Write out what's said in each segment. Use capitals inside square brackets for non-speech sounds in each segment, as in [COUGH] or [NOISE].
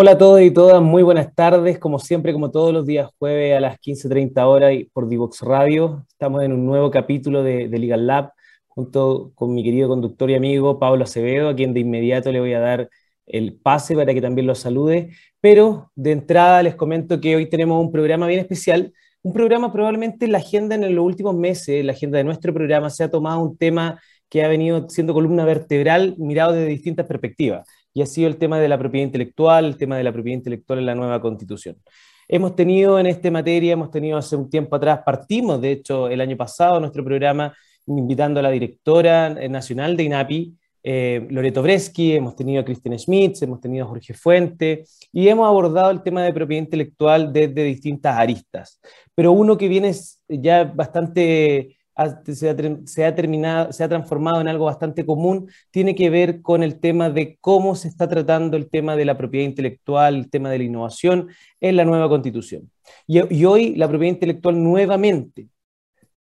Hola a todos y todas, muy buenas tardes. Como siempre, como todos los días jueves a las 15.30 horas por Divox Radio. Estamos en un nuevo capítulo de, Legal Lab junto con mi querido conductor y amigo Pablo Acevedo, a quien de inmediato le voy a dar el pase para que también lo salude. Pero de entrada les comento que hoy tenemos un programa bien especial. Un programa probablemente la agenda en los últimos meses, la agenda de nuestro programa se ha tomado un tema que ha venido siendo columna vertebral mirado desde distintas perspectivas y ha sido el tema de la propiedad intelectual, el tema de la propiedad intelectual en la nueva constitución. Hemos tenido en esta materia, hemos tenido hace un tiempo atrás, partimos de hecho el año pasado nuestro programa invitando a la directora nacional de INAPI, eh, Loreto Breschi, hemos tenido a Christian Schmitz, hemos tenido a Jorge Fuente y hemos abordado el tema de propiedad intelectual desde distintas aristas. Pero uno que viene ya bastante se ha, terminado, se ha transformado en algo bastante común, tiene que ver con el tema de cómo se está tratando el tema de la propiedad intelectual, el tema de la innovación en la nueva constitución. Y, hoy la propiedad intelectual nuevamente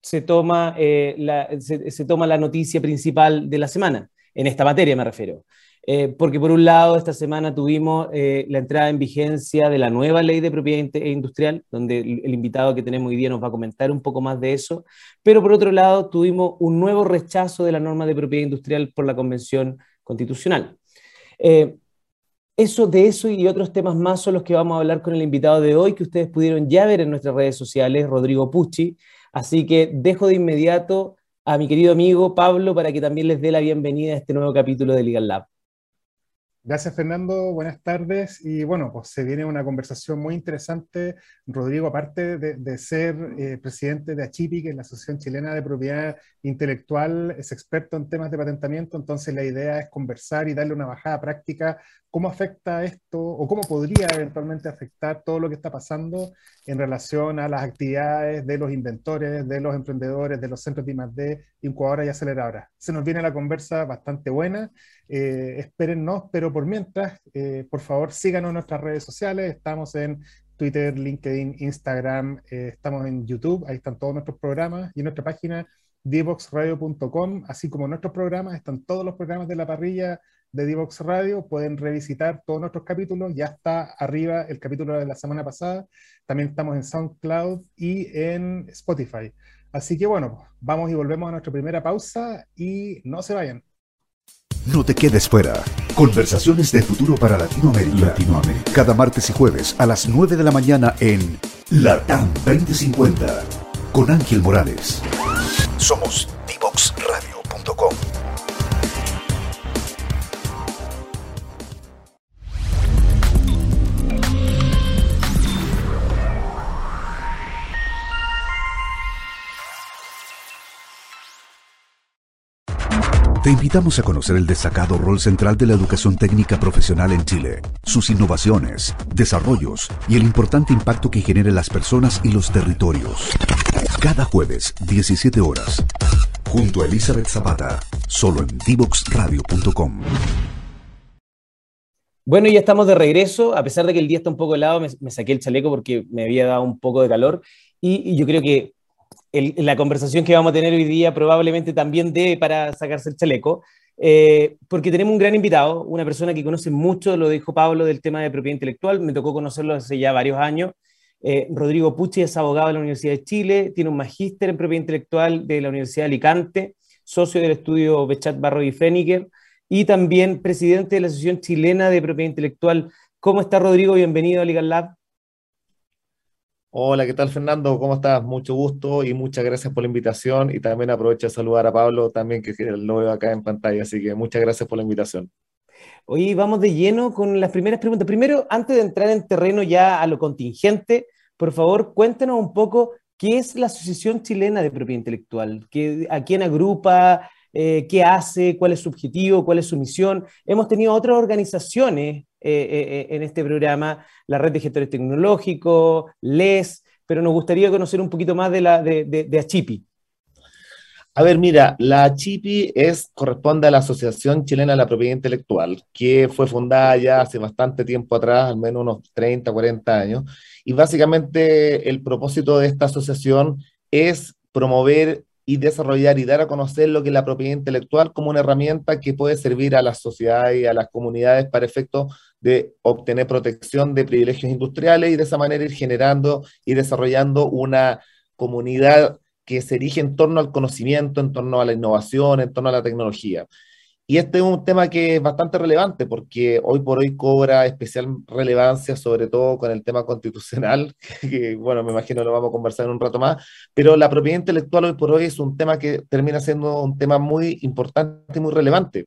se toma, eh, se toma la noticia principal de la semana, en esta materia me refiero. Eh, porque por un lado, esta semana tuvimos eh, la entrada en vigencia de la nueva ley de propiedad industrial, donde el, invitado que tenemos hoy día nos va a comentar un poco más de eso, pero por otro lado, tuvimos un nuevo rechazo de la norma de propiedad industrial por la Convención Constitucional. Eh, eso, de eso y otros temas más son los que vamos a hablar con el invitado de hoy, que ustedes pudieron ya ver en nuestras redes sociales, Rodrigo Pucci. Así que dejo de inmediato a mi querido amigo Pablo para que también les dé la bienvenida a este nuevo capítulo de Legal Lab. Gracias, Fernando. Buenas tardes. Y bueno, pues se viene una conversación muy interesante. Rodrigo, aparte de, ser eh, presidente de ACHIPI, que es la Asociación Chilena de Propiedad Intelectual, es experto en temas de patentamiento, entonces la idea es conversar y darle una bajada práctica ¿Cómo afecta esto o cómo podría eventualmente afectar todo lo que está pasando en relación a las actividades de los inventores, de los emprendedores, de los centros de I+.D., incubadoras y aceleradoras? Se nos viene la conversa bastante buena, eh, espérennos, pero por mientras, eh, por favor, síganos en nuestras redes sociales, estamos en Twitter, LinkedIn, Instagram, eh, estamos en YouTube, ahí están todos nuestros programas y en nuestra página divoxradio.com, así como nuestros programas, están todos los programas de la parrilla de Divox Radio, pueden revisitar todos nuestros capítulos, ya está arriba el capítulo de la semana pasada, también estamos en SoundCloud y en Spotify. Así que bueno, vamos y volvemos a nuestra primera pausa y no se vayan. No te quedes fuera. Conversaciones de futuro para Latinoamérica. Latinoamérica. Cada martes y jueves a las 9 de la mañana en LATAM 2050 con Ángel Morales. Somos divoxradio.com. Te invitamos a conocer el destacado rol central de la educación técnica profesional en Chile, sus innovaciones, desarrollos y el importante impacto que genera en las personas y los territorios. Cada jueves, 17 horas, junto a Elizabeth Zapata, solo en divoxradio.com. Bueno, ya estamos de regreso. A pesar de que el día está un poco helado, me, saqué el chaleco porque me había dado un poco de calor. y yo creo que la conversación que vamos a tener hoy día probablemente también dé para sacarse el chaleco, eh, porque tenemos un gran invitado, una persona que conoce mucho, lo dijo Pablo, del tema de propiedad intelectual, me tocó conocerlo hace ya varios años. Eh, Rodrigo Pucci es abogado de la Universidad de Chile, tiene un magíster en propiedad intelectual de la Universidad de Alicante, socio del estudio Bechat Barro y Feniger, y también presidente de la Asociación Chilena de Propiedad Intelectual. ¿Cómo está Rodrigo? Bienvenido a Legal Lab. Hola, ¿qué tal Fernando? ¿Cómo estás? Mucho gusto y muchas gracias por la invitación y también aprovecho de saludar a Pablo también que lo veo acá en pantalla, así que muchas gracias por la invitación. Hoy vamos de lleno con las primeras preguntas. Primero, antes de entrar en terreno ya a lo contingente, por favor, cuéntenos un poco qué es la Asociación Chilena de Propiedad Intelectual, ¿Qué, a quién agrupa, eh, qué hace, cuál es su objetivo, cuál es su misión. Hemos tenido otras organizaciones eh, eh, en este programa, la red de gestores tecnológicos, LES, pero nos gustaría conocer un poquito más de, la, de, de, Achipi. A ver, mira, la Achipi es, corresponde a la Asociación Chilena de la Propiedad Intelectual, que fue fundada ya hace bastante tiempo atrás, al menos unos 30, 40 años, y básicamente el propósito de esta asociación es promover y desarrollar y dar a conocer lo que es la propiedad intelectual como una herramienta que puede servir a la sociedad y a las comunidades para efectos de obtener protección de privilegios industriales y de esa manera ir generando y desarrollando una comunidad que se erige en torno al conocimiento, en torno a la innovación, en torno a la tecnología. Y este es un tema que es bastante relevante porque hoy por hoy cobra especial relevancia, sobre todo con el tema constitucional, [LAUGHS] que bueno, me imagino lo vamos a conversar en un rato más, pero la propiedad intelectual hoy por hoy es un tema que termina siendo un tema muy importante y muy relevante.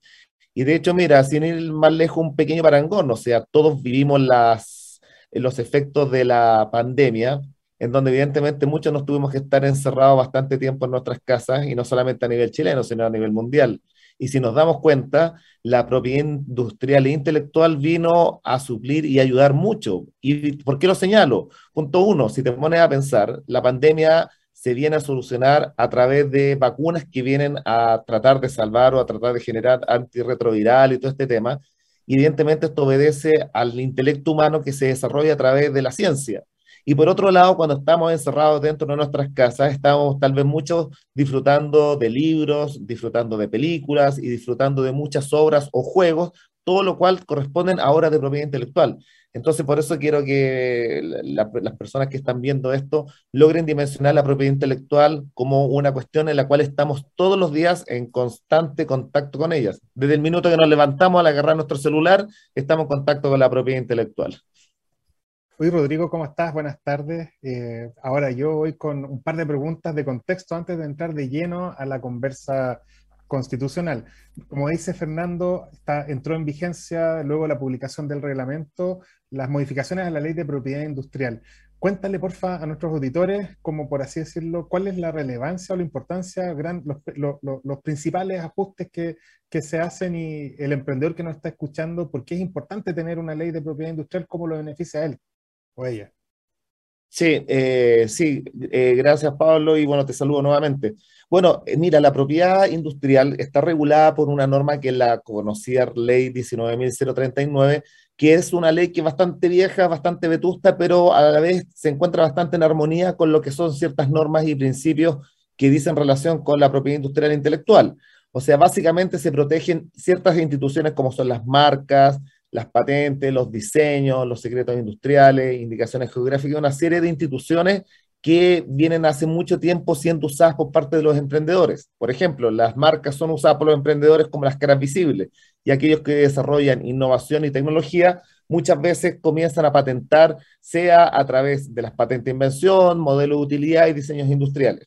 Y de hecho, mira, sin ir más lejos, un pequeño parangón, o sea, todos vivimos las, los efectos de la pandemia, en donde evidentemente muchos nos tuvimos que estar encerrados bastante tiempo en nuestras casas, y no solamente a nivel chileno, sino a nivel mundial. Y si nos damos cuenta, la propiedad industrial e intelectual vino a suplir y ayudar mucho. ¿Y por qué lo señalo? Punto uno, si te pones a pensar, la pandemia se viene a solucionar a través de vacunas que vienen a tratar de salvar o a tratar de generar antirretroviral y todo este tema. Y evidentemente esto obedece al intelecto humano que se desarrolla a través de la ciencia. Y por otro lado, cuando estamos encerrados dentro de nuestras casas, estamos tal vez muchos disfrutando de libros, disfrutando de películas y disfrutando de muchas obras o juegos, todo lo cual corresponden a obras de propiedad intelectual. Entonces, por eso quiero que las personas que están viendo esto logren dimensionar la propiedad intelectual como una cuestión en la cual estamos todos los días en constante contacto con ellas. Desde el minuto que nos levantamos al agarrar nuestro celular, estamos en contacto con la propiedad intelectual. Oye, Rodrigo, ¿cómo estás? Buenas tardes. Eh, ahora yo voy con un par de preguntas de contexto antes de entrar de lleno a la conversa constitucional. Como dice Fernando, está, entró en vigencia luego la publicación del reglamento las modificaciones a la ley de propiedad industrial. Cuéntale, porfa, a nuestros auditores, como por así decirlo, cuál es la relevancia o la importancia, gran, los, los, principales ajustes que, que, se hacen y el emprendedor que nos está escuchando, por qué es importante tener una ley de propiedad industrial, cómo lo beneficia a él o ella. Sí, eh, sí, eh, gracias Pablo y bueno, te saludo nuevamente. Bueno, eh, mira, la propiedad industrial está regulada por una norma que es la conocida ley 19.039, que es una ley que es bastante vieja, bastante vetusta, pero a la vez se encuentra bastante en armonía con lo que son ciertas normas y principios que dicen relación con la propiedad industrial e intelectual. O sea, básicamente se protegen ciertas instituciones como son las marcas, las patentes, los diseños, los secretos industriales, indicaciones geográficas, una serie de instituciones que vienen hace mucho tiempo siendo usadas por parte de los emprendedores. Por ejemplo, las marcas son usadas por los emprendedores como las caras visibles y aquellos que desarrollan innovación y tecnología muchas veces comienzan a patentar, sea a través de las patentes de invención, modelos de utilidad y diseños industriales.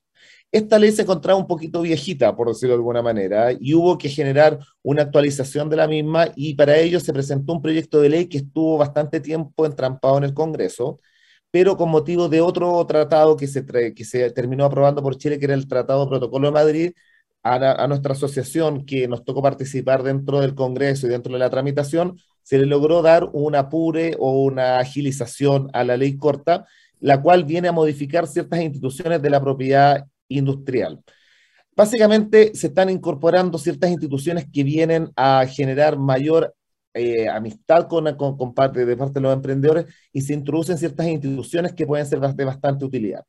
Esta ley se encontraba un poquito viejita, por decirlo de alguna manera, y hubo que generar una actualización de la misma y para ello se presentó un proyecto de ley que estuvo bastante tiempo entrampado en el Congreso, pero con motivo de otro tratado que se, que se terminó aprobando por Chile, que era el Tratado Protocolo de Madrid, a, a, nuestra asociación que nos tocó participar dentro del Congreso y dentro de la tramitación, se le logró dar un apure o una agilización a la ley corta, la cual viene a modificar ciertas instituciones de la propiedad industrial. Básicamente se están incorporando ciertas instituciones que vienen a generar mayor eh, amistad con, con, parte, de parte de los emprendedores y se introducen ciertas instituciones que pueden ser de bastante utilidad.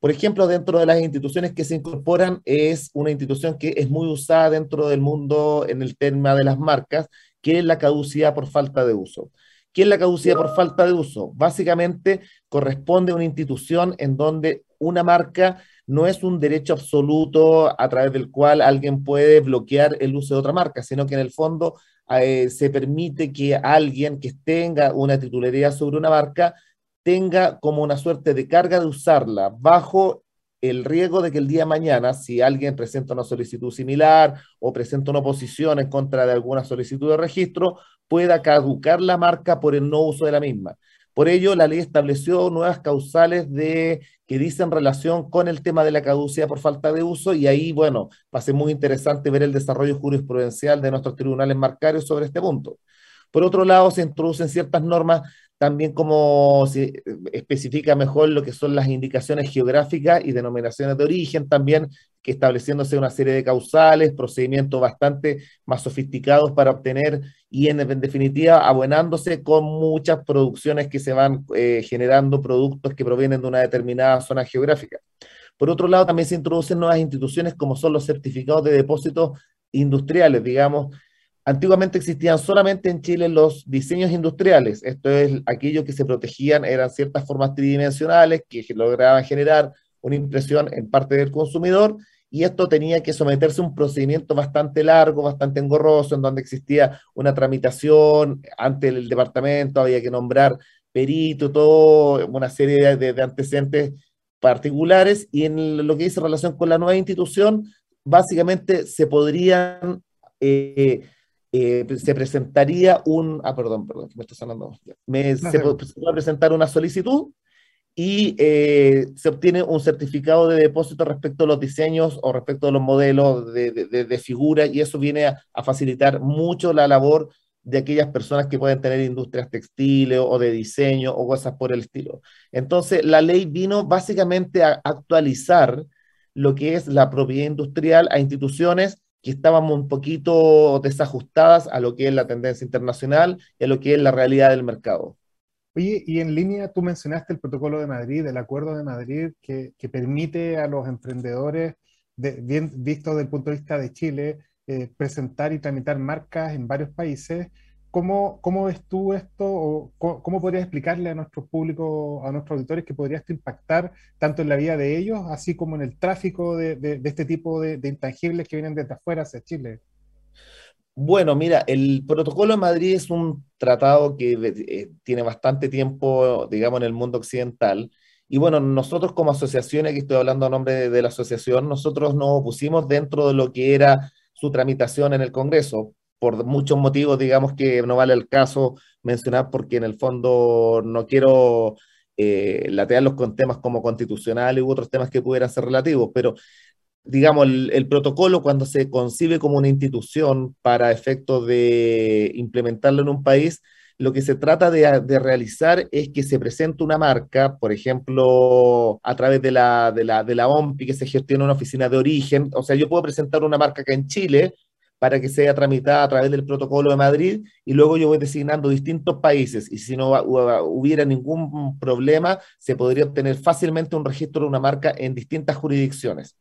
Por ejemplo, dentro de las instituciones que se incorporan es una institución que es muy usada dentro del mundo en el tema de las marcas, que es la caducidad por falta de uso. ¿Qué es la caducidad por falta de uso? Básicamente corresponde a una institución en donde una marca no es un derecho absoluto a través del cual alguien puede bloquear el uso de otra marca, sino que en el fondo eh, se permite que alguien que tenga una titularidad sobre una marca tenga como una suerte de carga de usarla bajo el riesgo de que el día de mañana, si alguien presenta una solicitud similar o presenta una oposición en contra de alguna solicitud de registro, pueda caducar la marca por el no uso de la misma. Por ello, la ley estableció nuevas causales de, que dicen relación con el tema de la caducidad por falta de uso y ahí, bueno, va a ser muy interesante ver el desarrollo jurisprudencial de nuestros tribunales marcarios sobre este punto. Por otro lado, se introducen ciertas normas también como se especifica mejor lo que son las indicaciones geográficas y denominaciones de origen, también que estableciéndose una serie de causales, procedimientos bastante más sofisticados para obtener y en, definitiva abuenándose con muchas producciones que se van eh, generando productos que provienen de una determinada zona geográfica. Por otro lado, también se introducen nuevas instituciones como son los certificados de depósitos industriales, digamos, Antiguamente existían solamente en Chile los diseños industriales, esto es, aquellos que se protegían eran ciertas formas tridimensionales que lograban generar una impresión en parte del consumidor y esto tenía que someterse a un procedimiento bastante largo, bastante engorroso, en donde existía una tramitación ante el departamento, había que nombrar perito, todo, una serie de, antecedentes particulares, y en lo que dice relación con la nueva institución, básicamente se podrían eh, eh, se presentaría un, ah, perdón, perdón, me está sonando, me, se, puede presentar una solicitud y eh, se obtiene un certificado de depósito respecto a los diseños o respecto a los modelos de, de, de figura y eso viene a, a, facilitar mucho la labor de aquellas personas que pueden tener industrias textiles o de diseño o cosas por el estilo. Entonces, la ley vino básicamente a actualizar lo que es la propiedad industrial a instituciones que estábamos un poquito desajustadas a lo que es la tendencia internacional y a lo que es la realidad del mercado. Oye, y en línea tú mencionaste el protocolo de Madrid, el acuerdo de Madrid, que, permite a los emprendedores, de, bien visto desde el punto de vista de Chile, eh, presentar y tramitar marcas en varios países. ¿Cómo, ¿Cómo, ves tú esto o cómo, podrías explicarle a nuestro público, a nuestros auditores, que podría esto impactar tanto en la vida de ellos, así como en el tráfico de, de, este tipo de, intangibles que vienen desde afuera hacia Chile? Bueno, mira, el Protocolo de Madrid es un tratado que eh, tiene bastante tiempo, digamos, en el mundo occidental. Y bueno, nosotros como asociación, aquí estoy hablando a nombre de, la asociación, nosotros nos pusimos dentro de lo que era su tramitación en el Congreso por muchos motivos, digamos que no vale el caso mencionar porque en el fondo no quiero eh, latearlos con temas como constitucionales u otros temas que pudieran ser relativos, pero digamos, el, protocolo cuando se concibe como una institución para efectos de implementarlo en un país, lo que se trata de, de, realizar es que se presente una marca, por ejemplo, a través de la, de, la, de la OMPI, que se gestiona una oficina de origen. O sea, yo puedo presentar una marca acá en Chile, para que sea tramitada a través del protocolo de Madrid y luego yo voy designando distintos países y si no hubiera ningún problema, se podría obtener fácilmente un registro de una marca en distintas jurisdicciones.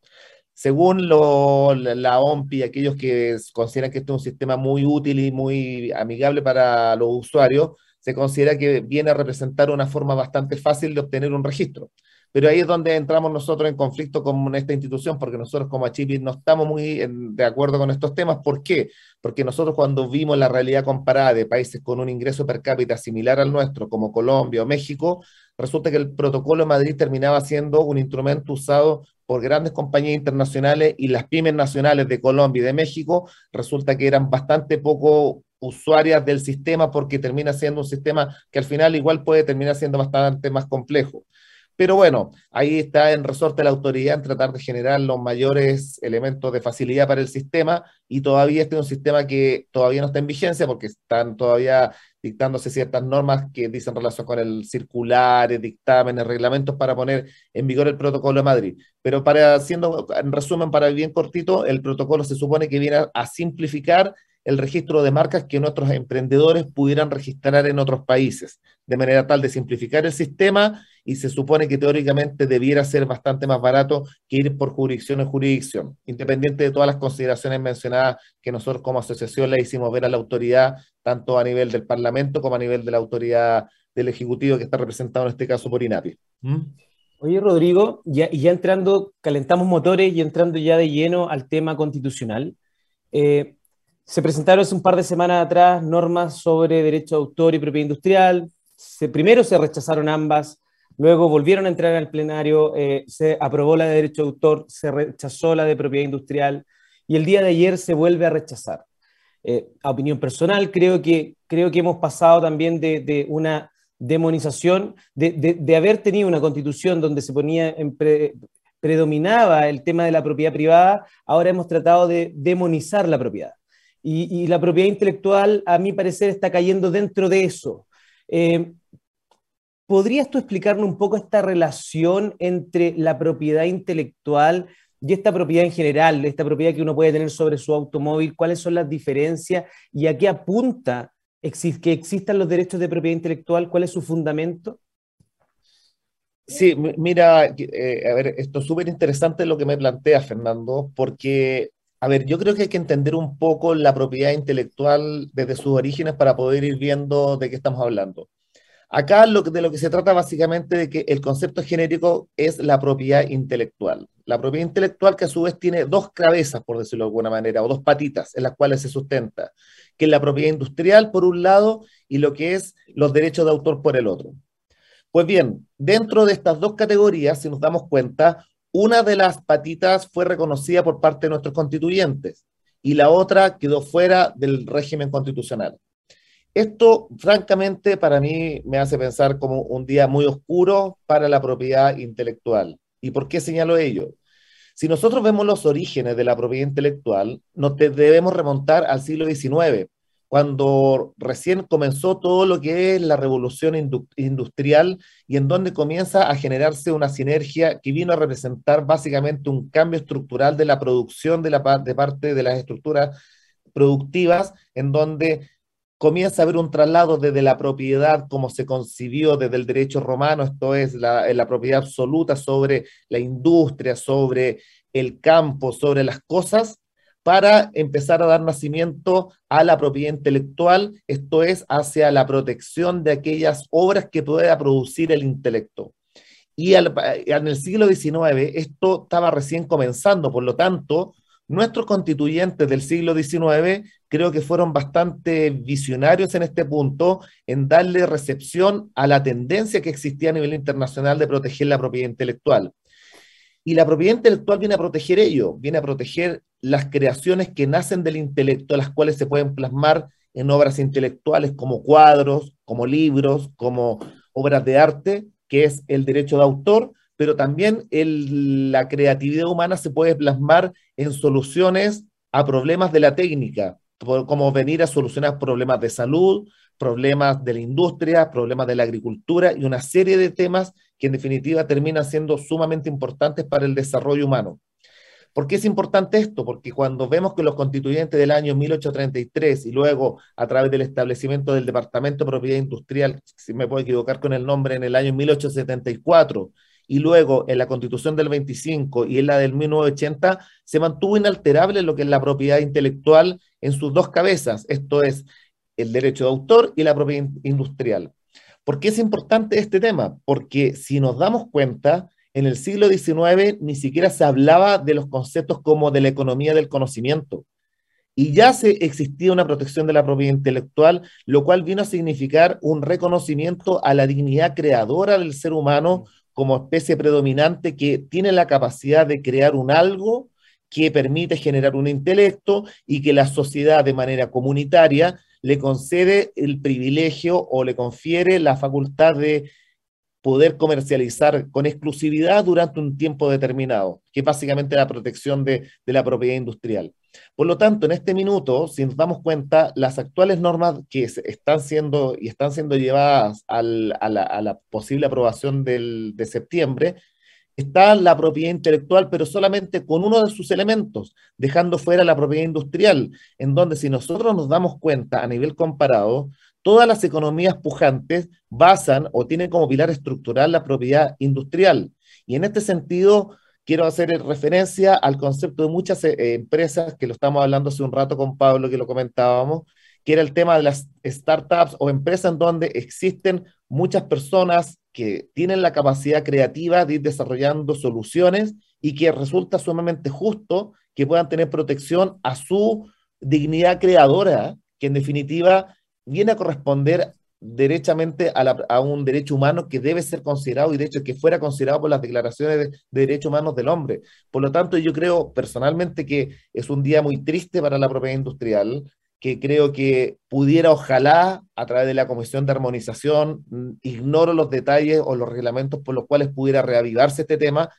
Según la OMPI, aquellos que consideran que este es un sistema muy útil y muy amigable para los usuarios, se considera que viene a representar una forma bastante fácil de obtener un registro. Pero ahí es donde entramos nosotros en conflicto con esta institución, porque nosotros como Achipi no estamos muy de acuerdo con estos temas. ¿Por qué? Porque nosotros cuando vimos la realidad comparada de países con un ingreso per cápita similar al nuestro, como Colombia o México, resulta que el protocolo de Madrid terminaba siendo un instrumento usado por grandes compañías internacionales y las pymes nacionales de Colombia y de México resulta que eran bastante poco usuarias del sistema porque termina siendo un sistema que al final igual puede terminar siendo bastante más complejo. Pero bueno, ahí está en resorte la autoridad en tratar de generar los mayores elementos de facilidad para el sistema y todavía este es un sistema que todavía no está en vigencia porque están todavía dictándose ciertas normas que dicen relación con el circular, dictámenes, reglamentos para poner en vigor el protocolo de Madrid. Pero para haciendo, en resumen, para bien cortito, el protocolo se supone que viene a simplificar el registro de marcas que nuestros emprendedores pudieran registrar en otros países, de manera tal de simplificar el sistema y se supone que teóricamente debiera ser bastante más barato que ir por jurisdicción en jurisdicción, independiente de todas las consideraciones mencionadas que nosotros como asociación le hicimos ver a la autoridad, tanto a nivel del Parlamento como a nivel de la autoridad del Ejecutivo que está representado en este caso por INAPI. ¿Mm? Oye, Rodrigo, ya, ya entrando, calentamos motores y entrando ya de lleno al tema constitucional. Eh, se presentaron hace un par de semanas atrás normas sobre derecho de autor y propiedad industrial. Primero se rechazaron ambas, luego volvieron a entrar al plenario, eh, se aprobó la de derecho de autor, se rechazó la de propiedad industrial y el día de ayer se vuelve a rechazar. Eh, a opinión personal, creo que, creo que hemos pasado también de, una demonización, de, haber tenido una constitución donde se ponía en pre, predominaba el tema de la propiedad privada, ahora hemos tratado de demonizar la propiedad y, la propiedad intelectual, a mi parecer, está cayendo dentro de eso. Eh, ¿Podrías tú explicarnos un poco esta relación entre la propiedad intelectual y esta propiedad en general, esta propiedad que uno puede tener sobre su automóvil? ¿Cuáles son las diferencias y a qué apunta que existan los derechos de propiedad intelectual? ¿Cuál es su fundamento? Sí, mira, eh, a ver, esto es súper interesante lo que me plantea Fernando, porque A ver, yo creo que hay que entender un poco la propiedad intelectual desde sus orígenes para poder ir viendo de qué estamos hablando. Acá lo, de lo que se trata básicamente de que el concepto genérico es la propiedad intelectual. La propiedad intelectual que a su vez tiene dos cabezas, por decirlo de alguna manera, o dos patitas en las cuales se sustenta, que la propiedad industrial por un lado y lo que es los derechos de autor por el otro. Pues bien, dentro de estas dos categorías, si nos damos cuenta, una de las patitas fue reconocida por parte de nuestros constituyentes y la otra quedó fuera del régimen constitucional. Esto, francamente, para mí me hace pensar como un día muy oscuro para la propiedad intelectual. ¿Y por qué señalo ello? Si nosotros vemos los orígenes de la propiedad intelectual, nos debemos remontar al siglo XIX, cuando recién comenzó todo lo que es la revolución industrial y en donde comienza a generarse una sinergia que vino a representar básicamente un cambio estructural de la producción de, la, de parte de las estructuras productivas, en donde comienza a haber un traslado desde la propiedad como se concibió desde el derecho romano, esto es la, la propiedad absoluta sobre la industria, sobre el campo, sobre las cosas, para empezar a dar nacimiento a la propiedad intelectual, esto es, hacia la protección de aquellas obras que pueda producir el intelecto. Y en el siglo XIX esto estaba recién comenzando, por lo tanto, Nuestros constituyentes del siglo XIX creo que fueron bastante visionarios en este punto en darle recepción a la tendencia que existía a nivel internacional de proteger la propiedad intelectual. Y la propiedad intelectual viene a proteger ello, viene a proteger las creaciones que nacen del intelecto, las cuales se pueden plasmar en obras intelectuales como cuadros, como libros, como obras de arte, que es el derecho de autor, pero también la creatividad humana se puede plasmar en soluciones a problemas de la técnica, como venir a solucionar problemas de salud, problemas de la industria, problemas de la agricultura y una serie de temas que en definitiva terminan siendo sumamente importantes para el desarrollo humano. ¿Por qué es importante esto? Porque cuando vemos que los constituyentes del año 1833 y luego a través del establecimiento del Departamento de Propiedad Industrial, si me puedo equivocar con el nombre, en el año 1874, y luego en la constitución del 25 y en la del 1980 se mantuvo inalterable lo que es la propiedad intelectual en sus dos cabezas, esto es el derecho de autor y la propiedad industrial. ¿Por qué es importante este tema? Porque si nos damos cuenta, en el siglo XIX ni siquiera se hablaba de los conceptos como de la economía del conocimiento. Y ya se existía una protección de la propiedad intelectual, lo cual vino a significar un reconocimiento a la dignidad creadora del ser humano como especie predominante que tiene la capacidad de crear un algo que permite generar un intelecto y que la sociedad de manera comunitaria le concede el privilegio o le confiere la facultad de poder comercializar con exclusividad durante un tiempo determinado, que es básicamente la protección de, de la propiedad industrial. Por lo tanto, en este minuto, si nos damos cuenta, las actuales normas que están siendo y están siendo llevadas a, la, posible aprobación de septiembre, está la propiedad intelectual, pero solamente con uno de sus elementos, dejando fuera la propiedad industrial, en donde si nosotros nos damos cuenta a nivel comparado, todas las economías pujantes basan o tienen como pilar estructural la propiedad industrial. Y en este sentido, quiero hacer referencia al concepto de muchas eh, empresas, que lo estamos hablando hace un rato con Pablo, que lo comentábamos, que era el tema de las startups o empresas en donde existen muchas personas que tienen la capacidad creativa de ir desarrollando soluciones y que resulta sumamente justo que puedan tener protección a su dignidad creadora, que en definitiva viene a corresponder derechamente a, un derecho humano que debe ser considerado y de hecho que fuera considerado por las declaraciones de, derechos humanos del hombre. Por lo tanto, yo creo personalmente que es un día muy triste para la propiedad industrial, que creo que pudiera, ojalá, a través de la Comisión de Armonización, mm, ignoro los detalles o los reglamentos por los cuales pudiera reavivarse este tema,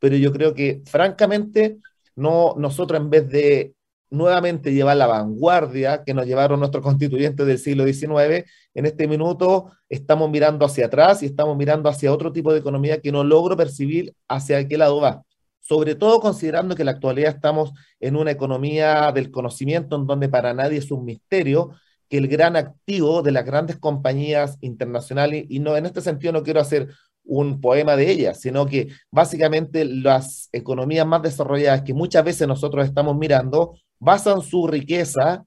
pero yo creo que, francamente, no, nosotros en vez de nuevamente llevar la vanguardia que nos llevaron nuestros constituyentes del siglo XIX, en este minuto estamos mirando hacia atrás y estamos mirando hacia otro tipo de economía que no logro percibir hacia qué lado va. Sobre todo considerando que en la actualidad estamos en una economía del conocimiento en donde para nadie es un misterio que el gran activo de las grandes compañías internacionales, y no en este sentido no quiero hacer un poema de ella, sino que básicamente las economías más desarrolladas que muchas veces nosotros estamos mirando basan su riqueza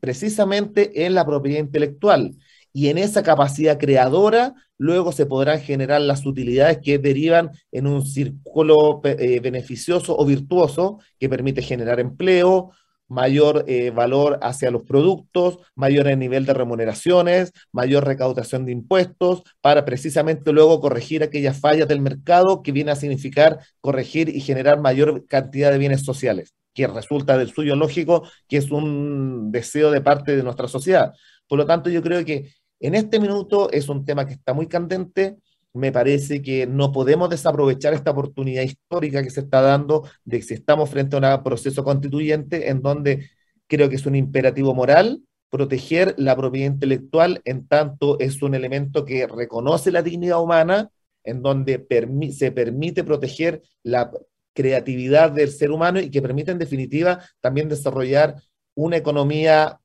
precisamente en la propiedad intelectual y en esa capacidad creadora luego se podrán generar las utilidades que derivan en un círculo eh, beneficioso o virtuoso que permite generar empleo, mayor eh, valor hacia los productos, mayor nivel de remuneraciones, mayor recaudación de impuestos, para precisamente luego corregir aquellas fallas del mercado que viene a significar corregir y generar mayor cantidad de bienes sociales, que resulta del suyo lógico, que es un deseo de parte de nuestra sociedad. Por lo tanto, yo creo que en este minuto es un tema que está muy candente, me parece que no podemos desaprovechar esta oportunidad histórica que se está dando de que si estamos frente a un proceso constituyente en donde creo que es un imperativo moral proteger la propiedad intelectual en tanto es un elemento que reconoce la dignidad humana, en donde se permite proteger la creatividad del ser humano y que permite en definitiva también desarrollar una economía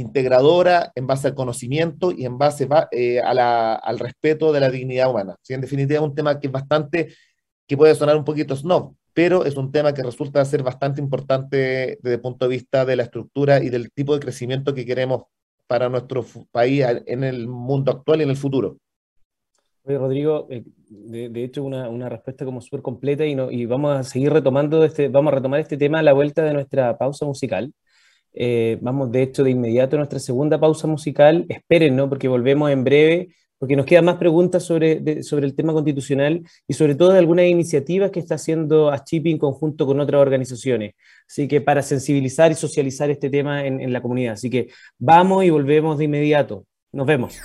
integradora en base al conocimiento y en base eh, al respeto de la dignidad humana. ¿sí? En definitiva, es un tema que es bastante, que puede sonar un poquito snob, pero es un tema que resulta ser bastante importante desde el punto de vista de la estructura y del tipo de crecimiento que queremos para nuestro país en el mundo actual y en el futuro. Oye, Rodrigo, eh, de, hecho una, una, respuesta como súper completa y, no, y vamos a seguir retomando este, vamos a retomar este tema a la vuelta de nuestra pausa musical. Eh, vamos de hecho de inmediato a nuestra segunda pausa musical. Esperen, ¿no? Porque volvemos en breve, porque nos quedan más preguntas sobre, sobre el tema constitucional y sobre todo de algunas iniciativas que está haciendo Achipi en conjunto con otras organizaciones. Así que para sensibilizar y socializar este tema en, en la comunidad. Así que vamos y volvemos de inmediato. Nos vemos.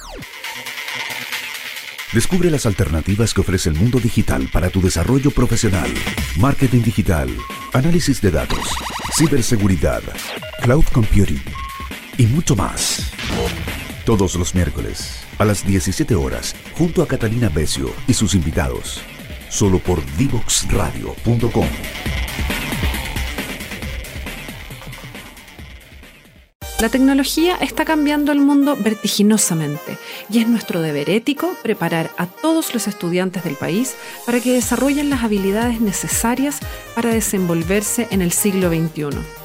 Descubre las alternativas que ofrece el mundo digital para tu desarrollo profesional. Marketing digital, análisis de datos, ciberseguridad, cloud computing y mucho más. Todos los miércoles a las 17 horas junto a Catalina Becio y sus invitados. Solo por divoxradio.com. La tecnología está cambiando el mundo vertiginosamente y es nuestro deber ético preparar a todos los estudiantes del país para que desarrollen las habilidades necesarias para desenvolverse en el siglo XXI.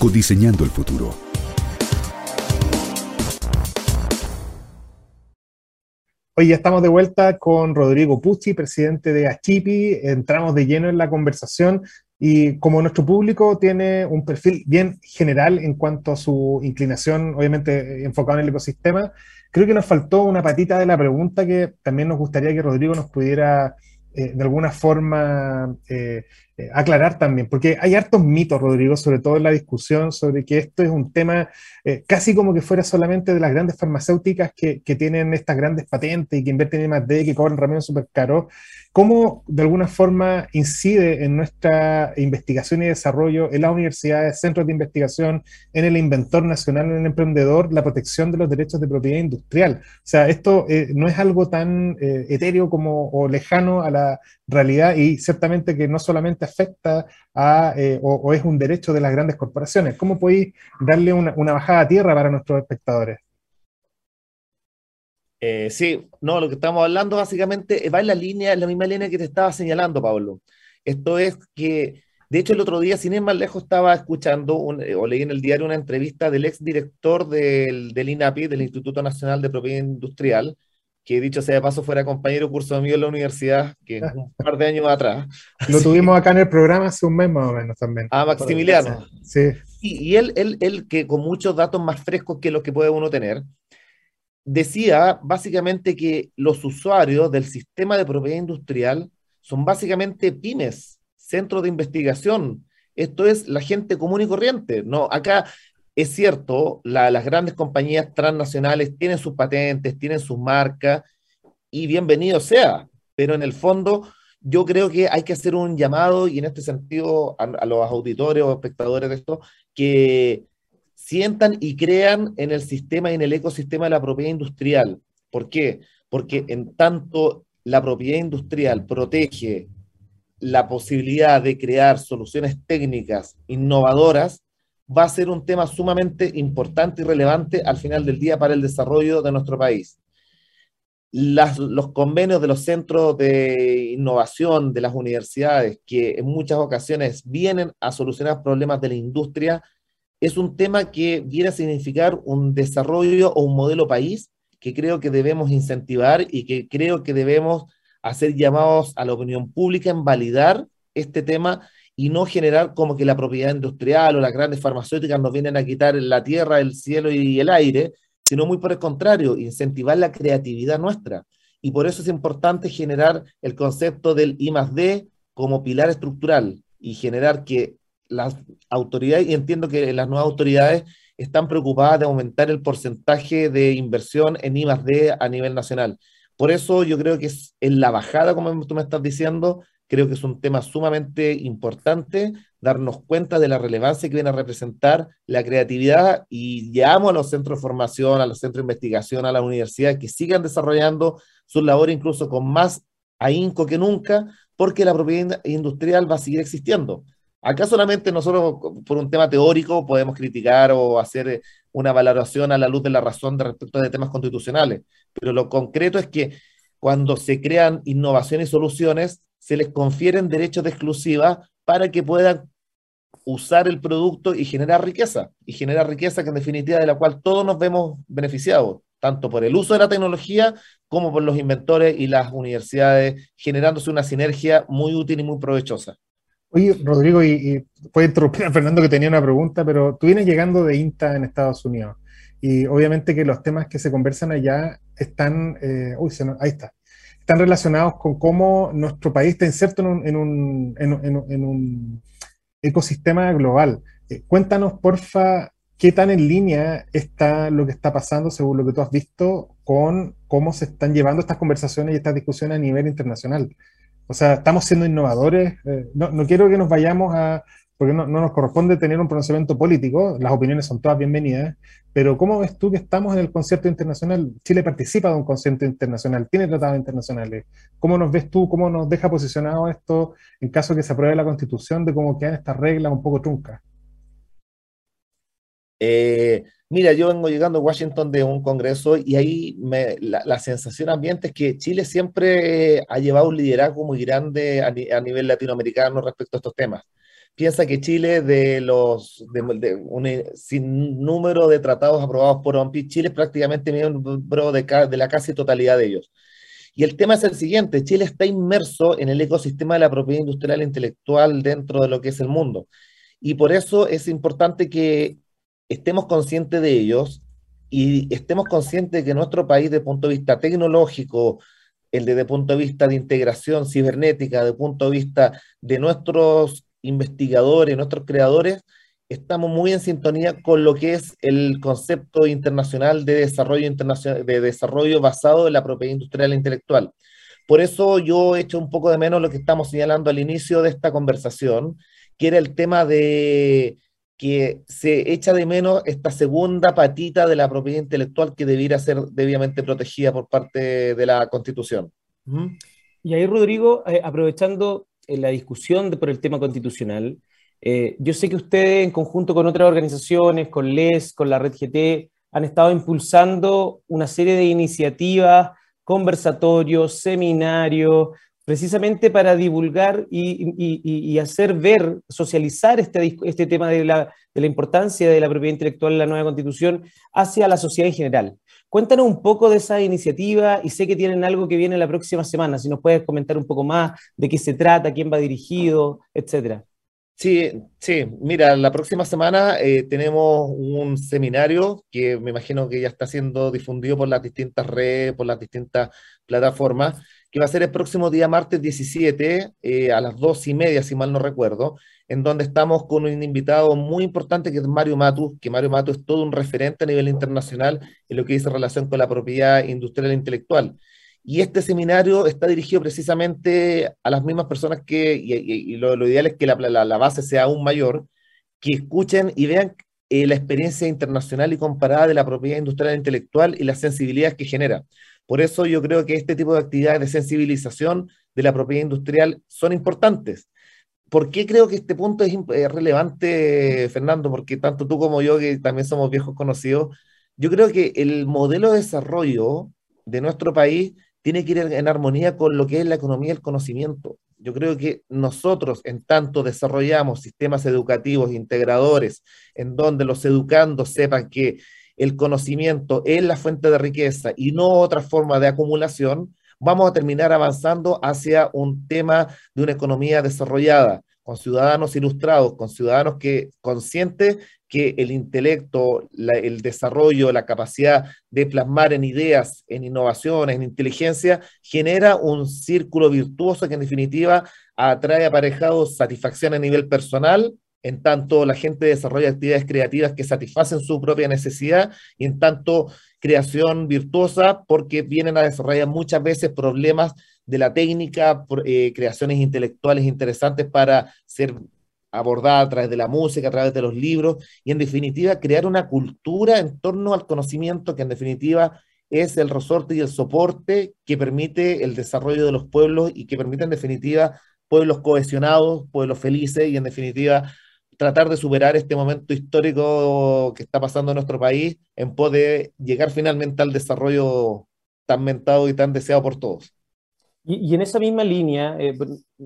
Codiseñando el futuro. Hoy ya estamos de vuelta con Rodrigo Pucci, presidente de Achipi. Entramos de lleno en la conversación y como nuestro público tiene un perfil bien general en cuanto a su inclinación, obviamente enfocado en el ecosistema, creo que nos faltó una patita de la pregunta que también nos gustaría que Rodrigo nos pudiera eh, de alguna forma eh, eh, aclarar también, porque hay hartos mitos, Rodrigo, sobre todo en la discusión sobre que esto es un tema casi como que fuera solamente de las grandes farmacéuticas que, tienen estas grandes patentes y que invierten en de que cobran remedios súper caros. ¿Cómo de alguna forma incide en nuestra investigación y desarrollo, en las universidades, centros de investigación, en el inventor nacional, en el emprendedor, la protección de los derechos de propiedad industrial? O sea, esto eh, no es algo tan eh, etéreo como o lejano a la realidad y ciertamente que no solamente afecta a, eh, o, es un derecho de las grandes corporaciones. ¿Cómo podéis darle una, bajada a tierra para nuestros espectadores? Eh, sí, no, lo que estamos hablando básicamente va en la línea, en la misma línea que te estaba señalando, Pablo. Esto es que, de hecho, el otro día, sin ir más lejos, estaba escuchando eh, o leí en el diario una entrevista del ex director del, del INAPI, del Instituto Nacional de Propiedad Industrial, que dicho sea de paso fuera compañero curso mío en la universidad, que un par de años atrás. Lo tuvimos acá en el programa hace un mes más o menos también. Ah, Maximiliano. Sí. Y, y él, él, él, que con muchos datos más frescos que los que puede uno tener, decía básicamente que los usuarios del sistema de propiedad industrial son básicamente pymes, centros de investigación. Esto es la gente común y corriente. No, acá es cierto, las grandes compañías transnacionales tienen sus patentes, tienen sus marcas y bienvenido sea, pero en el fondo yo creo que hay que hacer un llamado y en este sentido a, a los auditores o espectadores de esto que sientan y crean en el sistema y en el ecosistema de la propiedad industrial. ¿Por qué? Porque en tanto la propiedad industrial protege la posibilidad de crear soluciones técnicas innovadoras, va a ser un tema sumamente importante y relevante al final del día para el desarrollo de nuestro país. los convenios de los centros de innovación de las universidades, que en muchas ocasiones vienen a solucionar problemas de la industria, es un tema que viene a significar un desarrollo o un modelo país que creo que debemos incentivar y que creo que debemos hacer llamados a la opinión pública en validar este tema y no generar como que la propiedad industrial o las grandes farmacéuticas nos vienen a quitar la tierra, el cielo y el aire, sino muy por el contrario, incentivar la creatividad nuestra. Y por eso es importante generar el concepto del I más D como pilar estructural y generar que las autoridades, y entiendo que las nuevas autoridades están preocupadas de aumentar el porcentaje de inversión en I D a nivel nacional. Por eso yo creo que es en la bajada, como tú me estás diciendo, creo que es un tema sumamente importante darnos cuenta de la relevancia que viene a representar la creatividad y llamo a los centros de formación, a los centros de investigación, a las universidades que sigan desarrollando su labor incluso con más ahínco que nunca, porque la propiedad industrial va a seguir existiendo. Acá solamente nosotros, por un tema teórico, podemos criticar o hacer eh, una valoración a la luz de la razón de respecto de temas constitucionales, pero lo concreto es que cuando se crean innovaciones y soluciones, se les confieren derechos de exclusiva para que puedan usar el producto y generar riqueza, y generar riqueza que en definitiva de la cual todos nos vemos beneficiados, tanto por el uso de la tecnología como por los inventores y las universidades, generándose una sinergia muy útil y muy provechosa. Oye, Rodrigo, y, y puede interrumpir a Fernando que tenía una pregunta, pero tú vienes llegando de INTA en Estados Unidos y obviamente que los temas que se conversan allá están, eh, uy, ahí está, están relacionados con cómo nuestro país está inserto en un, en un, ecosistema global. Eh, cuéntanos, porfa, qué tan en línea está lo que está pasando, según lo que tú has visto, con cómo se están llevando estas conversaciones y estas discusiones a nivel internacional. O sea, estamos siendo innovadores. Eh, no, no, quiero que nos vayamos a, porque no, no, nos corresponde tener un pronunciamiento político, las opiniones son todas bienvenidas, pero ¿cómo ves tú que estamos en el concierto internacional? Chile participa de un concierto internacional, tiene tratados internacionales. ¿Cómo nos ves tú? ¿Cómo nos deja posicionado esto en caso de que se apruebe la constitución de cómo quedan estas reglas un poco truncas? Eh, Mira, yo vengo llegando a Washington de un congreso y ahí la, sensación ambiente es que Chile siempre ha llevado un liderazgo muy grande a, nivel latinoamericano respecto a estos temas. Piensa que Chile, de los de, un sin número de tratados aprobados por OMPI, Chile es prácticamente miembro de, de la casi totalidad de ellos. Y el tema es el siguiente, Chile está inmerso en el ecosistema de la propiedad industrial e intelectual dentro de lo que es el mundo. Y por eso es importante que estemos conscientes de ellos y estemos conscientes de que nuestro país, desde el punto de vista tecnológico, el desde el punto de vista de integración cibernética, desde el punto de vista de nuestros investigadores, nuestros creadores, estamos muy en sintonía con lo que es el concepto internacional de desarrollo, internacional, de desarrollo basado en la propiedad industrial e intelectual. Por eso yo he hecho un poco de menos lo que estamos señalando al inicio de esta conversación, que era el tema de que se echa de menos esta segunda patita de la propiedad intelectual que debiera ser debidamente protegida por parte de la Constitución. Y ahí, Rodrigo, eh, aprovechando eh, la discusión por el tema constitucional, eh, yo sé que ustedes, en conjunto con otras organizaciones, con LES, con la Red GT, han estado impulsando una serie de iniciativas, conversatorios, seminarios, precisamente para divulgar y, hacer ver, socializar este, este tema de la, de la, importancia de la propiedad intelectual en la nueva constitución hacia la sociedad en general. Cuéntanos un poco de esa iniciativa y sé que tienen algo que viene la próxima semana, si nos puedes comentar un poco más de qué se trata, quién va dirigido, etcétera. Sí, sí, mira, la próxima semana eh, tenemos un seminario que me imagino que ya está siendo difundido por las distintas redes, por las distintas plataformas, que va a ser el próximo día martes 17 eh, a las dos y media, si mal no recuerdo, en donde estamos con un invitado muy importante que es Mario Matus, que Mario Matus es todo un referente a nivel internacional en lo que dice relación con la propiedad industrial e intelectual. Y este seminario está dirigido precisamente a las mismas personas que, y, lo, ideal es que la, la, base sea aún mayor, que escuchen y vean eh, la experiencia internacional y comparada de la propiedad industrial e intelectual y las sensibilidades que genera. Por eso yo creo que este tipo de actividades de sensibilización de la propiedad industrial son importantes. ¿Por qué creo que este punto es, es relevante, Fernando? Porque tanto tú como yo, que también somos viejos conocidos, yo creo que el modelo de desarrollo de nuestro país tiene que ir en armonía con lo que es la economía del conocimiento. Yo creo que nosotros, en tanto desarrollamos sistemas educativos integradores, en donde los educandos sepan que el conocimiento es la fuente de riqueza y no otra forma de acumulación, vamos a terminar avanzando hacia un tema de una economía desarrollada, con ciudadanos ilustrados, con ciudadanos que conscientes que el intelecto, el desarrollo, la capacidad de plasmar en ideas, en innovaciones, en inteligencia, genera un círculo virtuoso que en definitiva atrae aparejado satisfacción a nivel personal, en tanto la gente desarrolla actividades creativas que satisfacen su propia necesidad y en tanto creación virtuosa porque vienen a desarrollar muchas veces problemas de la técnica, eh, creaciones intelectuales interesantes para ser abordada a través de la música, a través de los libros, y en definitiva crear una cultura en torno al conocimiento que en definitiva es el resorte y el soporte que permite el desarrollo de los pueblos y que permite en definitiva pueblos cohesionados, pueblos felices y en definitiva tratar de superar este momento histórico que está pasando en nuestro país en poder llegar finalmente al desarrollo tan mentado y tan deseado por todos. Y, en esa misma línea, eh,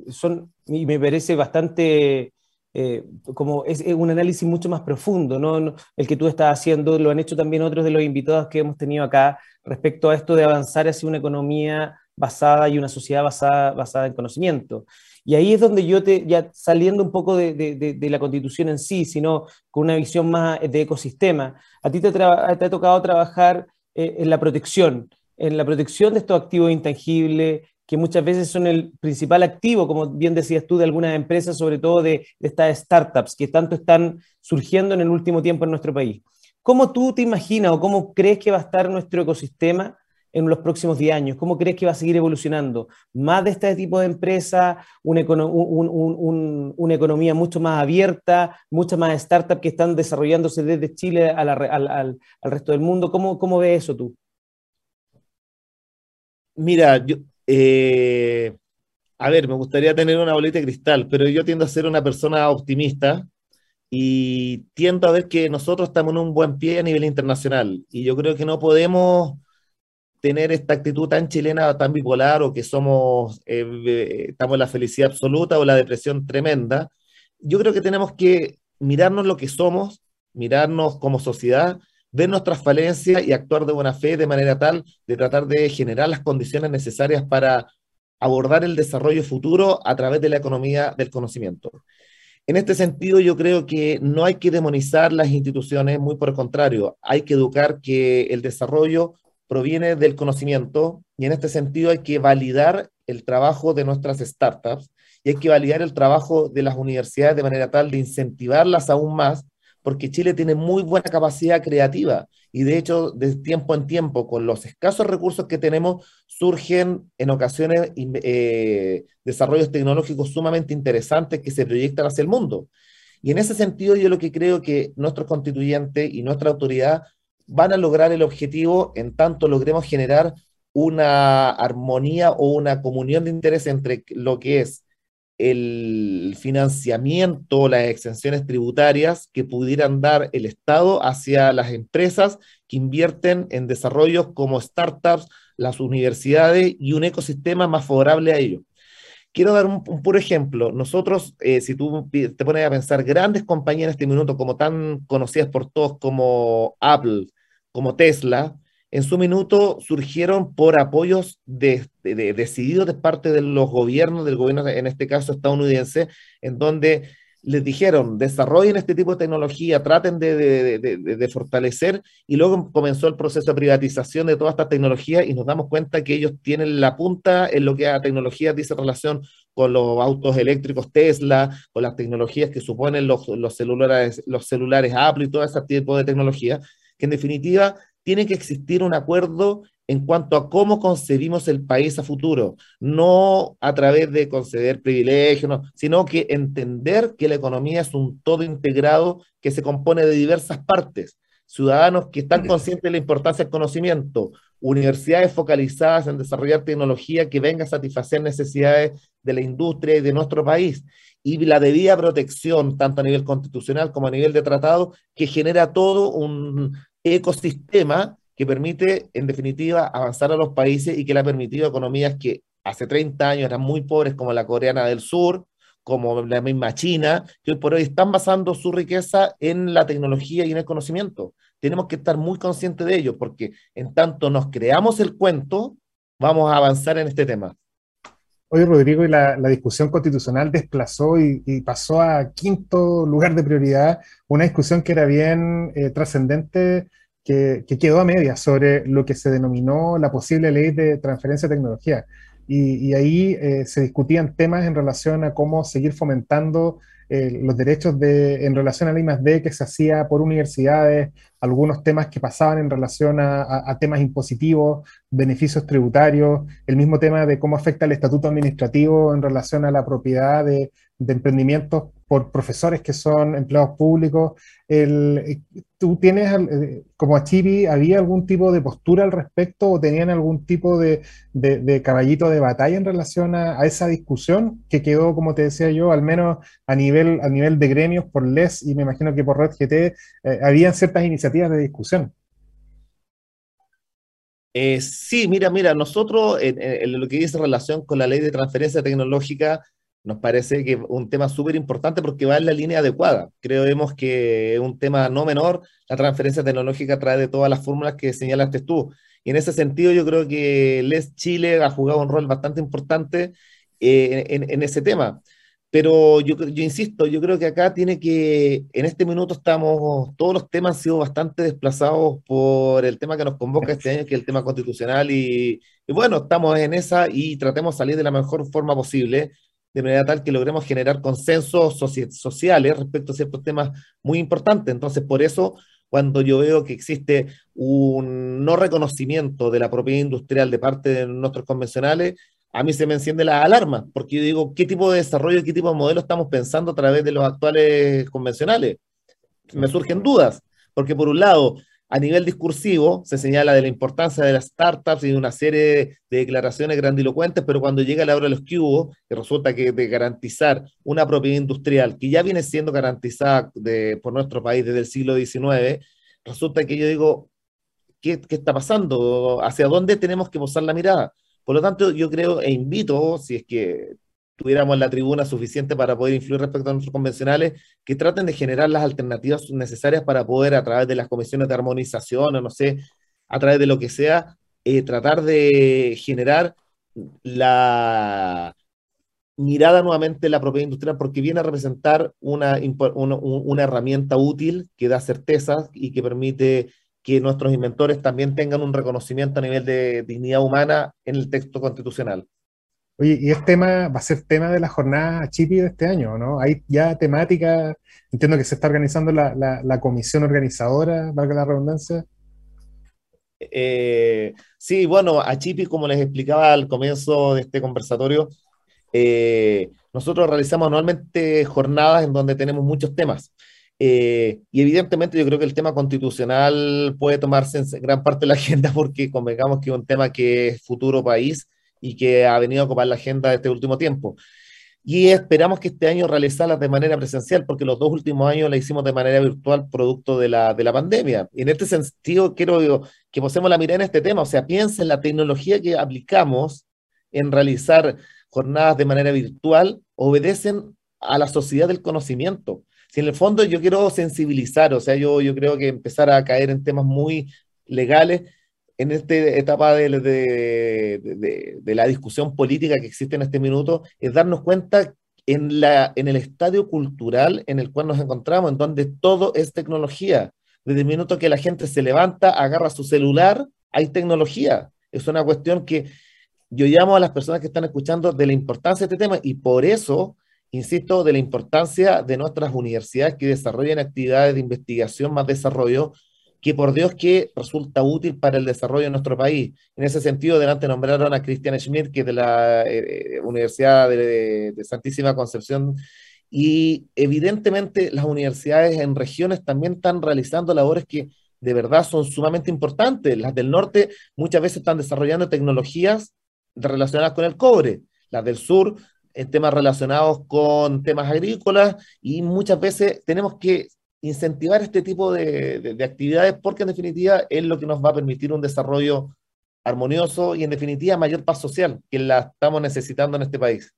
son, y me parece bastante eh, como es, un análisis mucho más profundo, ¿no? El que tú estás haciendo, lo han hecho también otros de los invitados que hemos tenido acá respecto a esto de avanzar hacia una economía basada y una sociedad basada, basada en conocimiento. Y ahí es donde yo te, ya saliendo un poco de, de, la constitución en sí, sino con una visión más de ecosistema, a ti te, ha tocado trabajar eh, en la protección, en la protección de estos activos intangibles, que muchas veces son el principal activo, como bien decías tú, de algunas empresas, sobre todo de, estas startups que tanto están surgiendo en el último tiempo en nuestro país. ¿Cómo tú te imaginas o cómo crees que va a estar nuestro ecosistema en los próximos 10 años? ¿Cómo crees que va a seguir evolucionando? ¿Más de este tipo de empresas, una, economía mucho más abierta, muchas más startups que están desarrollándose desde Chile al, resto del mundo? ¿Cómo, ¿Cómo ves eso tú? Mira, yo, eh, a ver, me gustaría tener una bolita de cristal, pero yo tiendo a ser una persona optimista y tiendo a ver que nosotros estamos en un buen pie a nivel internacional. Y yo creo que no podemos tener esta actitud tan chilena, tan bipolar, o que somos, eh, estamos en la felicidad absoluta o la depresión tremenda. Yo creo que tenemos que mirarnos lo que somos, mirarnos como sociedad ver nuestras falencias y actuar de buena fe de manera tal de tratar de generar las condiciones necesarias para abordar el desarrollo futuro a través de la economía del conocimiento. En este sentido, yo creo que no hay que demonizar las instituciones, muy por el contrario, hay que educar que el desarrollo proviene del conocimiento y en este sentido hay que validar el trabajo de nuestras startups y hay que validar el trabajo de las universidades de manera tal de incentivarlas aún más porque Chile tiene muy buena capacidad creativa y de hecho de tiempo en tiempo con los escasos recursos que tenemos surgen en ocasiones eh, desarrollos tecnológicos sumamente interesantes que se proyectan hacia el mundo. Y en ese sentido yo lo que creo que nuestros constituyentes y nuestra autoridad van a lograr el objetivo en tanto logremos generar una armonía o una comunión de interés entre lo que es el financiamiento, las exenciones tributarias que pudieran dar el Estado hacia las empresas que invierten en desarrollos como startups, las universidades y un ecosistema más favorable a ello. Quiero dar un, puro ejemplo. Nosotros, eh, si tú te pones a pensar, grandes compañías en este minuto, como tan conocidas por todos como Apple, como Tesla, en su minuto surgieron por apoyos decididos de parte de los gobiernos, del gobierno en este caso estadounidense, en donde les dijeron, desarrollen este tipo de tecnología, traten de, fortalecer, y luego comenzó el proceso de privatización de toda esta tecnología y nos damos cuenta que ellos tienen la punta en lo que a tecnología dice relación con los autos eléctricos Tesla, con las tecnologías que suponen los, los celulares, los celulares Apple y todo ese tipo de tecnología, que en definitiva tiene que existir un acuerdo en cuanto a cómo concebimos el país a futuro, no a través de conceder privilegios, sino que entender que la economía es un todo integrado que se compone de diversas partes, ciudadanos que están conscientes de la importancia del conocimiento, universidades focalizadas en desarrollar tecnología que venga a satisfacer necesidades de la industria y de nuestro país, y la debida protección, tanto a nivel constitucional como a nivel de tratado, que genera todo un ecosistema que permite, en definitiva, avanzar a los países y que le ha permitido economías que hace 30 años eran muy pobres, como la coreana del sur, como la misma China, que hoy por hoy están basando su riqueza en la tecnología y en el conocimiento. Tenemos que estar muy conscientes de ello, porque en tanto nos creamos el cuento, vamos a avanzar en este tema. Hoy, Rodrigo, y la, discusión constitucional desplazó y, pasó a quinto lugar de prioridad una discusión que era bien eh, trascendente, que, quedó a media sobre lo que se denominó la posible ley de transferencia de tecnología. Y, ahí eh, se discutían temas en relación a cómo seguir fomentando eh, los derechos de, en relación a la I+.D. que se hacía por universidades, algunos temas que pasaban en relación a, temas impositivos, beneficios tributarios, el mismo tema de cómo afecta el estatuto administrativo en relación a la propiedad de, de emprendimientos por profesores que son empleados públicos. El, ¿Tú tienes, eh, como Achibi, había algún tipo de postura al respecto o tenían algún tipo de, de, caballito de batalla en relación a, esa discusión que quedó, como te decía yo, al menos a nivel, a nivel de gremios por LES y me imagino que por Red GT, eh, habían ciertas iniciativas de discusión? Eh, sí, mira, mira, nosotros en, lo que dice relación con la ley de transferencia tecnológica, nos parece que es un tema súper importante porque va en la línea adecuada. Creemos que es un tema no menor, la transferencia tecnológica trae de todas las fórmulas que señalaste tú. Y en ese sentido yo creo que Les Chile ha jugado un rol bastante importante eh, en, ese tema. Pero yo, insisto, yo creo que acá tiene que, en este minuto estamos, todos los temas han sido bastante desplazados por el tema que nos convoca este año, que es el tema constitucional, y, y bueno, estamos en esa y tratemos de salir de la mejor forma posible de manera tal que logremos generar consensos sociales respecto a ciertos temas muy importantes. Entonces, por eso, cuando yo veo que existe un no reconocimiento de la propiedad industrial de parte de nuestros convencionales, a mí se me enciende la alarma, porque yo digo, ¿qué tipo de desarrollo, qué tipo de modelo estamos pensando a través de los actuales convencionales? Me surgen dudas, porque por un lado, a nivel discursivo se señala de la importancia de las startups y de una serie de declaraciones grandilocuentes, pero cuando llega la hora de los que que resulta que de garantizar una propiedad industrial que ya viene siendo garantizada por nuestro país desde el siglo XIX, resulta que yo digo, ¿qué, ¿qué está pasando? ¿Hacia dónde tenemos que posar la mirada? Por lo tanto, yo creo e invito, si es que tuviéramos la tribuna suficiente para poder influir respecto a nuestros convencionales, que traten de generar las alternativas necesarias para poder, a través de las comisiones de armonización o no sé, a través de lo que sea, eh, tratar de generar la mirada nuevamente la propiedad industrial porque viene a representar una, una, una herramienta útil que da certeza y que permite que nuestros inventores también tengan un reconocimiento a nivel de dignidad humana en el texto constitucional. Oye, y es tema, va a ser tema de la jornada Chipi de este año, ¿no? Hay ya temática, entiendo que se está organizando la, comisión organizadora, valga la redundancia. Eh, sí, bueno, a Chipi, como les explicaba al comienzo de este conversatorio, eh, nosotros realizamos anualmente jornadas en donde tenemos muchos temas. Eh, y evidentemente yo creo que el tema constitucional puede tomarse en gran parte de la agenda porque convengamos que es un tema que es futuro país y que ha venido a ocupar la agenda de este último tiempo. Y esperamos que este año realizarlas de manera presencial, porque los dos últimos años la hicimos de manera virtual producto de la, de la pandemia. Y en este sentido, quiero que posemos la mirada en este tema, o sea, piensen en la tecnología que aplicamos en realizar jornadas de manera virtual, obedecen a la sociedad del conocimiento. Si en el fondo yo quiero sensibilizar, o sea, yo, yo creo que empezar a caer en temas muy legales, en esta etapa de, la discusión política que existe en este minuto es darnos cuenta en, en el estadio cultural en el cual nos encontramos, en donde todo es tecnología. Desde el minuto que la gente se levanta, agarra su celular, hay tecnología. Es una cuestión que yo llamo a las personas que están escuchando de la importancia de este tema y por eso, insisto, de la importancia de nuestras universidades que desarrollen actividades de investigación más desarrollo que por Dios que resulta útil para el desarrollo de nuestro país. En ese sentido, delante nombraron a Cristian Schmidt, que es de la eh, eh, Universidad de, Santísima Concepción, y evidentemente las universidades en regiones también están realizando labores que de verdad son sumamente importantes. Las del norte muchas veces están desarrollando tecnologías relacionadas con el cobre, las del sur en temas relacionados con temas agrícolas y muchas veces tenemos que incentivar este tipo de, actividades porque en definitiva es lo que nos va a permitir un desarrollo armonioso y en definitiva mayor paz social que la estamos necesitando en este país.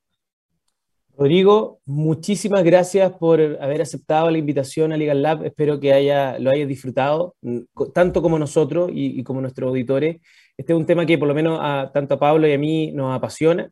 Rodrigo, muchísimas gracias por haber aceptado la invitación a Legal Lab. Espero que haya, lo hayas disfrutado, mm, tanto como nosotros y, como nuestros auditores. Este es un tema que por lo menos a, tanto a Pablo y a mí nos apasiona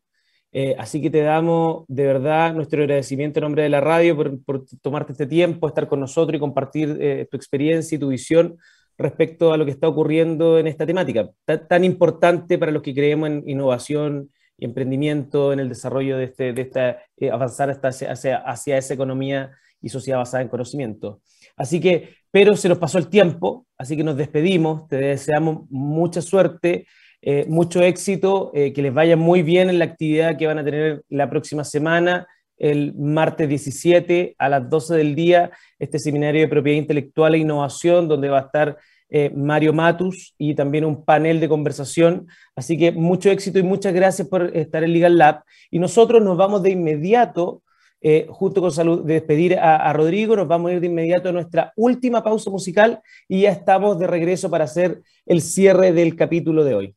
eh, así que te damos de verdad nuestro agradecimiento en nombre de la radio por, tomarte este tiempo, estar con nosotros y compartir eh, tu experiencia y tu visión respecto a lo que está ocurriendo en esta temática, tan, importante para los que creemos en innovación y emprendimiento, en el desarrollo de, este, de esta, eh, avanzar hacia, hacia, esa economía y sociedad basada en conocimiento. Así que, pero se nos pasó el tiempo, así que nos despedimos, te deseamos mucha suerte eh, mucho éxito, eh, que les vaya muy bien en la actividad que van a tener la próxima semana, el martes 17 a las 12 del día, este seminario de propiedad intelectual e innovación, donde va a estar eh, Mario Matus y también un panel de conversación. Así que mucho éxito y muchas gracias por estar en Legal Lab. Y nosotros nos vamos de inmediato, junto con salud, de despedir a, a, Rodrigo, nos vamos a ir de inmediato a nuestra última pausa musical y ya estamos de regreso para hacer el cierre del capítulo de hoy.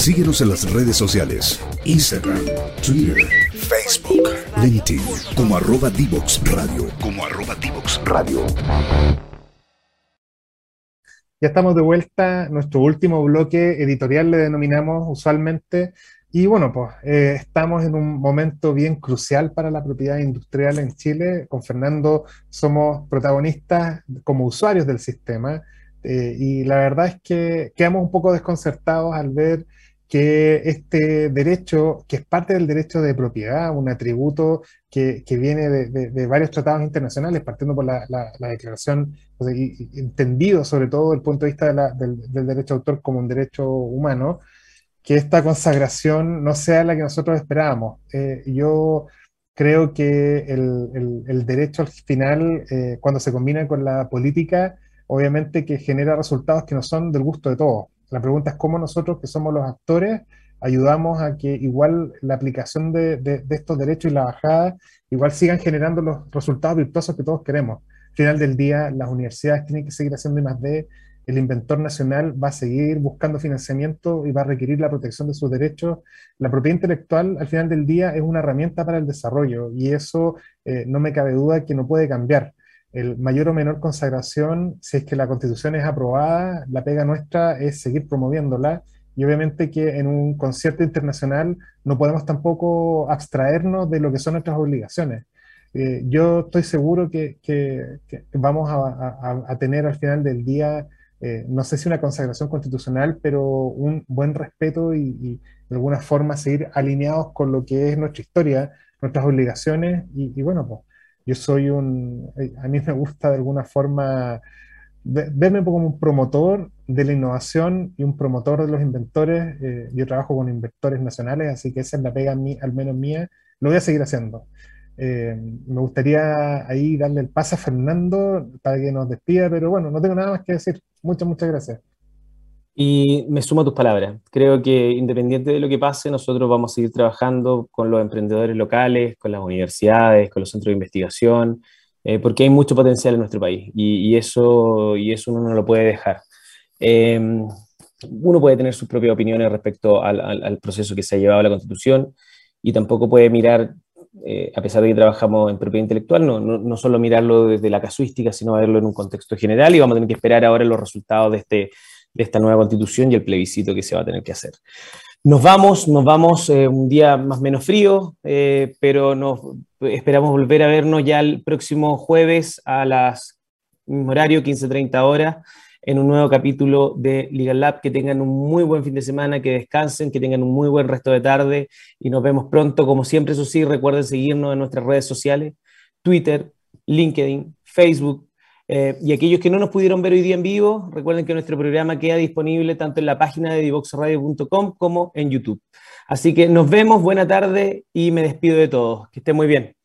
Síguenos en las redes sociales, Instagram, Twitter, Facebook, LinkedIn, como arroba Divox Radio, como arroba Divox Radio. Ya estamos de vuelta, nuestro último bloque editorial le denominamos usualmente, y bueno, pues eh, estamos en un momento bien crucial para la propiedad industrial en Chile. Con Fernando somos protagonistas como usuarios del sistema, eh, y la verdad es que quedamos un poco desconcertados al ver que este derecho, que es parte del derecho de propiedad, un atributo que, que viene de, de, varios tratados internacionales, partiendo por la, la, declaración, entendido sobre todo desde el punto de vista del, del, derecho de autor como un derecho humano, que esta consagración no sea la que nosotros esperábamos. Eh, yo creo que el, el, el, derecho al final, eh, cuando se combina con la política, obviamente que genera resultados que no son del gusto de todos. La pregunta es cómo nosotros, que somos los actores, ayudamos a que igual la aplicación de, estos derechos y la bajada igual sigan generando los resultados virtuosos que todos queremos. Al final del día, las universidades tienen que seguir haciendo más de el inventor nacional va a seguir buscando financiamiento y va a requerir la protección de sus derechos. La propiedad intelectual, al final del día, es una herramienta para el desarrollo y eso eh, no me cabe duda que no puede cambiar. El mayor o menor consagración, si es que la constitución es aprobada, la pega nuestra es seguir promoviéndola y obviamente que en un concierto internacional no podemos tampoco abstraernos de lo que son nuestras obligaciones. Eh, yo estoy seguro que, vamos a, tener al final del día eh, no sé si una consagración constitucional, pero un buen respeto y, de alguna forma seguir alineados con lo que es nuestra historia, nuestras obligaciones. Y, bueno, pues yo soy un, eh, a mí me gusta de alguna forma verme como un promotor de la innovación y un promotor de los inventores. Eh, yo trabajo con inventores nacionales, así que esa es la pega mí, al menos mía. Lo voy a seguir haciendo. Eh, me gustaría ahí darle el paso a Fernando para que nos despida, pero bueno, no tengo nada más que decir. Muchas, muchas gracias. Y me sumo a tus palabras. Creo que independiente de lo que pase, nosotros vamos a seguir trabajando con los emprendedores locales, con las universidades, con los centros de investigación, eh, porque hay mucho potencial en nuestro país y, eso, y eso uno no lo puede dejar. Eh, uno puede tener sus propias opiniones respecto al, al, proceso que se ha llevado a la Constitución y tampoco puede mirar eh, a pesar de que trabajamos en propiedad intelectual, no, no, solo mirarlo desde la casuística, sino verlo en un contexto general y vamos a tener que esperar ahora los resultados de, este, de esta nueva constitución y el plebiscito que se va a tener que hacer. Nos vamos, nos vamos eh, un día más menos frío, eh, pero esperamos volver a vernos ya el próximo jueves a las horario, 15.30 horas en un nuevo capítulo de Legal Lab. Que tengan un muy buen fin de semana, que descansen, que tengan un muy buen resto de tarde y nos vemos pronto. Como siempre, eso sí, recuerden seguirnos en nuestras redes sociales, Twitter, LinkedIn, Facebook. Eh, y aquellos que no nos pudieron ver hoy día en vivo, recuerden que nuestro programa queda disponible tanto en la página de divoxradio.com como en YouTube. Así que nos vemos, buena tarde y me despido de todos. Que estén muy bien.